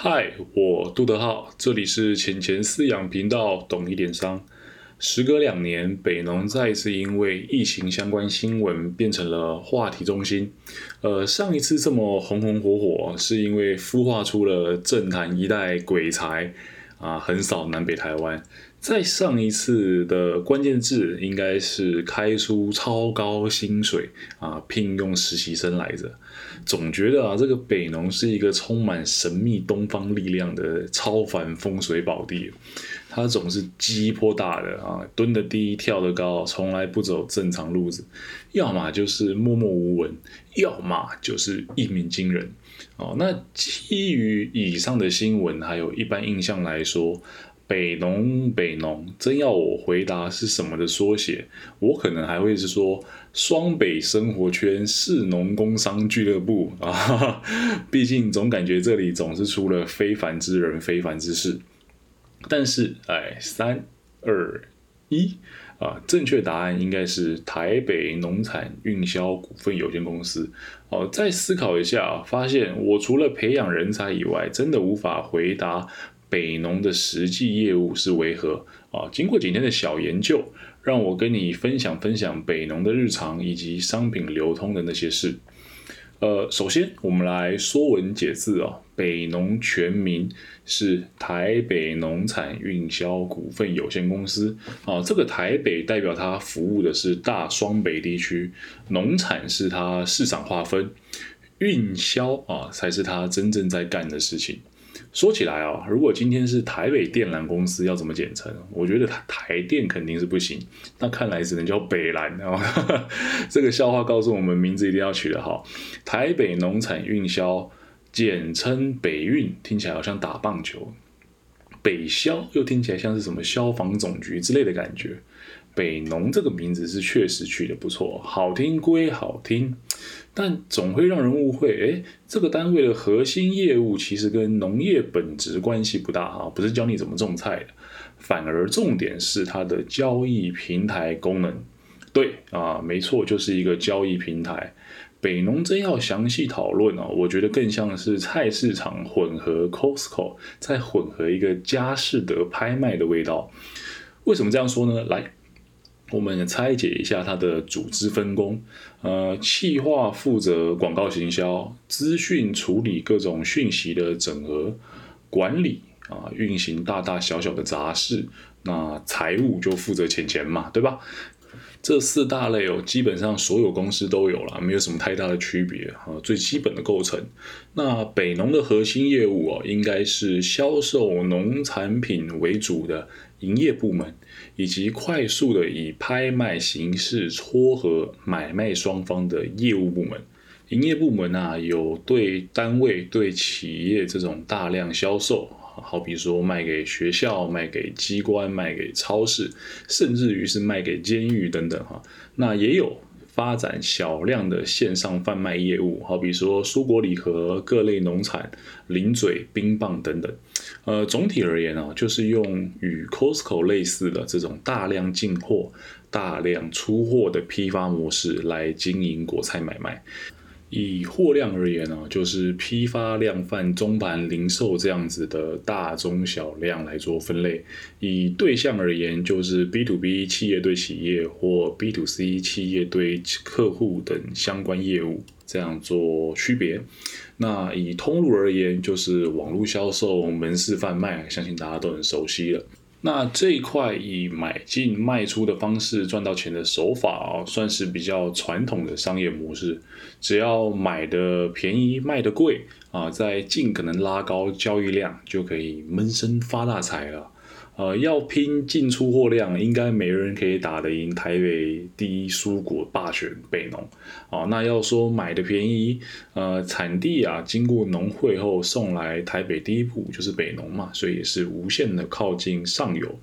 嗨，我杜德浩，这里是浅浅饲养频道，懂一点商。时隔两年，北农再次因为疫情相关新闻变成了话题中心。呃，上一次这么红红火火，是因为孵化出了政坛一代鬼才啊，横扫南北台湾。再上一次的关键字应该是开出超高薪水啊，聘用实习生来着。总觉得啊，这个北农是一个充满神秘东方力量的超凡风水宝地。他总是鸡坡大的啊，蹲得低，跳得高，从来不走正常路子，要么就是默默无闻，要么就是一鸣惊人。哦，那基于以上的新闻，还有一般印象来说。北农，北农，真要我回答是什么的缩写，我可能还会是说双北生活圈市农工商俱乐部啊，毕竟总感觉这里总是出了非凡之人、非凡之事。但是，哎，三二一啊，正确答案应该是台北农产运销股份有限公司。哦，再思考一下，发现我除了培养人才以外，真的无法回答。北农的实际业务是为何啊？经过几天的小研究，让我跟你分享分享北农的日常以及商品流通的那些事。呃，首先我们来说文解字哦，北农全名是台北农产运销股份有限公司啊。这个台北代表它服务的是大双北地区，农产是它市场划分，运销啊才是它真正在干的事情。说起来啊，如果今天是台北电缆公司，要怎么简称？我觉得台电肯定是不行，那看来只能叫北蓝啊。这个笑话告诉我们，名字一定要取得好。台北农产运销，简称北运，听起来好像打棒球；北消又听起来像是什么消防总局之类的感觉。北农这个名字是确实取得不错，好听归好听。但总会让人误会，哎，这个单位的核心业务其实跟农业本质关系不大啊，不是教你怎么种菜的，反而重点是它的交易平台功能。对啊，没错，就是一个交易平台。北农真要详细讨论哦，我觉得更像是菜市场混合 Costco，再混合一个佳士得拍卖的味道。为什么这样说呢？来。我们拆解一下它的组织分工，呃，企划负责广告行销，资讯处理各种讯息的整合管理啊，运行大大小小的杂事，那财务就负责钱钱嘛，对吧？这四大类哦，基本上所有公司都有了，没有什么太大的区别啊，最基本的构成。那北农的核心业务哦，应该是销售农产品为主的营业部门。以及快速的以拍卖形式撮合买卖双方的业务部门，营业部门啊，有对单位、对企业这种大量销售，好比说卖给学校、卖给机关、卖给超市，甚至于是卖给监狱等等哈。那也有发展小量的线上贩卖业务，好比说蔬果礼盒、各类农产、零嘴、冰棒等等。呃，总体而言呢，就是用与 Costco 类似的这种大量进货、大量出货的批发模式来经营果菜买卖。以货量而言呢，就是批发、量贩、中盘、零售这样子的大中小量来做分类。以对象而言，就是 B to B 企业对企业或 B to C 企业对客户等相关业务这样做区别。那以通路而言，就是网络销售、门市贩卖，相信大家都很熟悉了。那这一块以买进卖出的方式赚到钱的手法啊，算是比较传统的商业模式。只要买的便宜，卖的贵啊，在尽可能拉高交易量，就可以闷声发大财了。呃，要拼进出货量，应该没人可以打得赢台北第一蔬果霸权北农。哦，那要说买的便宜，呃，产地啊，经过农会后送来台北第一步就是北农嘛，所以也是无限的靠近上游。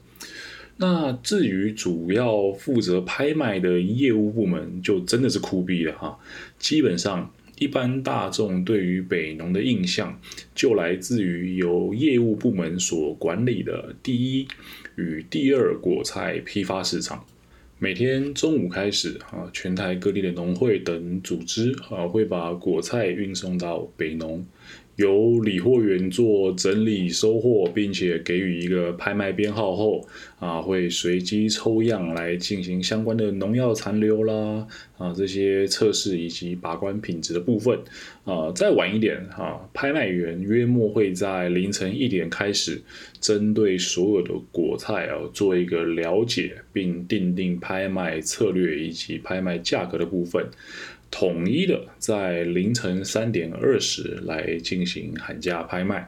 那至于主要负责拍卖的业务部门，就真的是酷毙了哈，基本上。一般大众对于北农的印象，就来自于由业务部门所管理的第一与第二果菜批发市场。每天中午开始，啊，全台各地的农会等组织，啊，会把果菜运送到北农，由理货员做整理收货，并且给予一个拍卖编号后，啊，会随机抽样来进行相关的农药残留啦，啊，这些测试以及把关品质的部分。啊，再晚一点，哈，拍卖员约莫会在凌晨一点开始，针对所有的果菜啊，做一个了解，并定定拍卖策略以及拍卖价格的部分。统一的在凌晨三点二十来进行喊价拍卖，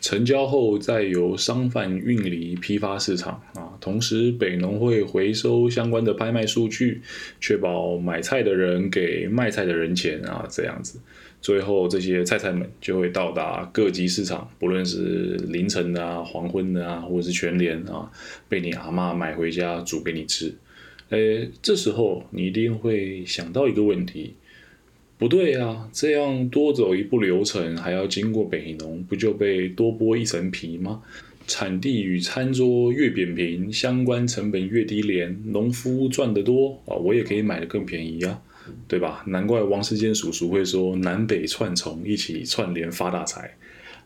成交后再由商贩运离批发市场啊。同时，北农会回收相关的拍卖数据，确保买菜的人给卖菜的人钱啊。这样子，最后这些菜菜们就会到达各级市场，不论是凌晨的啊、黄昏的啊，或者是全年啊，被你阿妈买回家煮给你吃。诶，这时候你一定会想到一个问题，不对啊，这样多走一步流程，还要经过北农，不就被多剥一层皮吗？产地与餐桌越扁平，相关成本越低廉，农夫赚得多啊，我也可以买的更便宜啊，对吧？难怪王世坚叔叔会说南北串从一起串联发大财。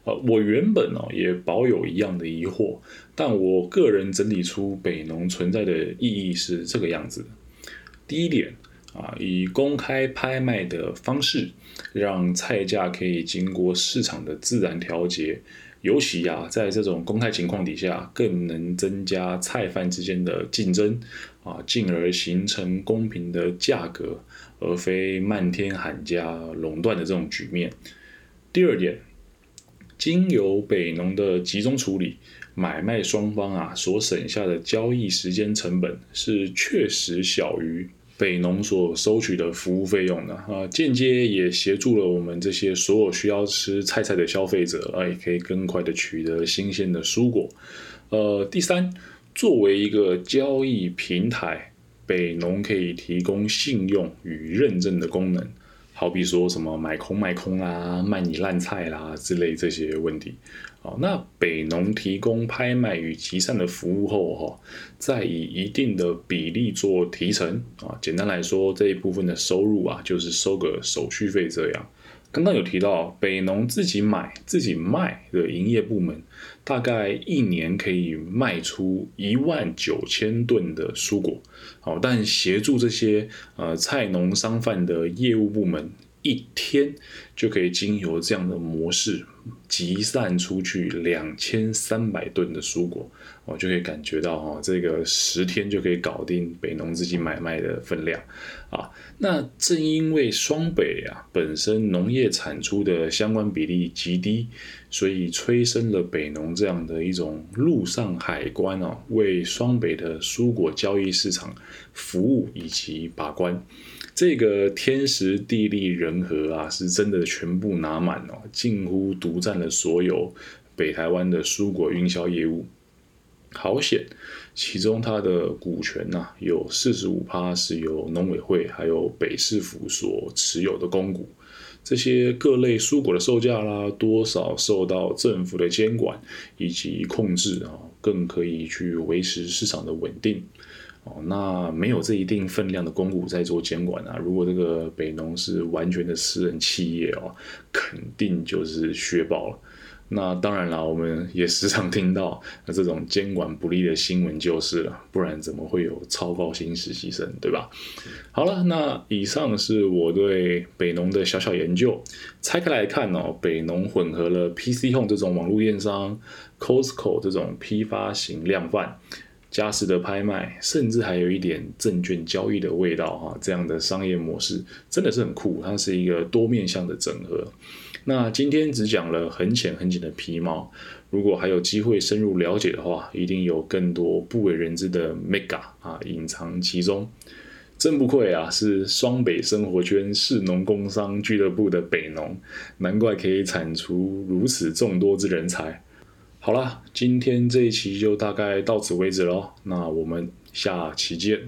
呃，我原本哦也保有一样的疑惑，但我个人整理出北农存在的意义是这个样子。第一点啊，以公开拍卖的方式，让菜价可以经过市场的自然调节，尤其啊在这种公开情况底下，更能增加菜贩之间的竞争啊，进而形成公平的价格，而非漫天喊价垄断的这种局面。第二点。经由北农的集中处理，买卖双方啊所省下的交易时间成本是确实小于北农所收取的服务费用呢啊，间接也协助了我们这些所有需要吃菜菜的消费者啊，也可以更快的取得新鲜的蔬果。呃，第三，作为一个交易平台，北农可以提供信用与认证的功能。好比说什么买空卖空啊，卖你烂菜啦之类这些问题，好，那北农提供拍卖与集散的服务后，哈，再以一定的比例做提成啊，简单来说，这一部分的收入啊，就是收个手续费这样。刚刚有提到北农自己买自己卖的营业部门，大概一年可以卖出一万九千吨的蔬果，好，但协助这些呃菜农商贩的业务部门，一天就可以经由这样的模式集散出去两千三百吨的蔬果。我就可以感觉到哈，这个十天就可以搞定北农自己买卖的分量啊。那正因为双北啊本身农业产出的相关比例极低，所以催生了北农这样的一种陆上海关哦，为双北的蔬果交易市场服务以及把关。这个天时地利人和啊，是真的全部拿满哦，近乎独占了所有北台湾的蔬果运销业务。好险，其中它的股权呐有四十五趴是由农委会还有北市府所持有的公股，这些各类蔬果的售价啦，多少受到政府的监管以及控制啊，更可以去维持市场的稳定哦。那没有这一定分量的公股在做监管啊，如果这个北农是完全的私人企业哦，肯定就是削爆了。那当然了，我们也时常听到那这种监管不力的新闻就是了，不然怎么会有超高薪实习生，对吧？好了，那以上是我对北农的小小研究。拆开来看哦，北农混合了 PC Home 这种网络电商、Costco 这种批发型量贩、嘉实的拍卖，甚至还有一点证券交易的味道哈，这样的商业模式真的是很酷，它是一个多面向的整合。那今天只讲了很浅很浅的皮毛，如果还有机会深入了解的话，一定有更多不为人知的 mega 啊隐藏其中。真不愧啊，是双北生活圈市农工商俱乐部的北农，难怪可以产出如此众多之人才。好了，今天这一期就大概到此为止喽，那我们下期见。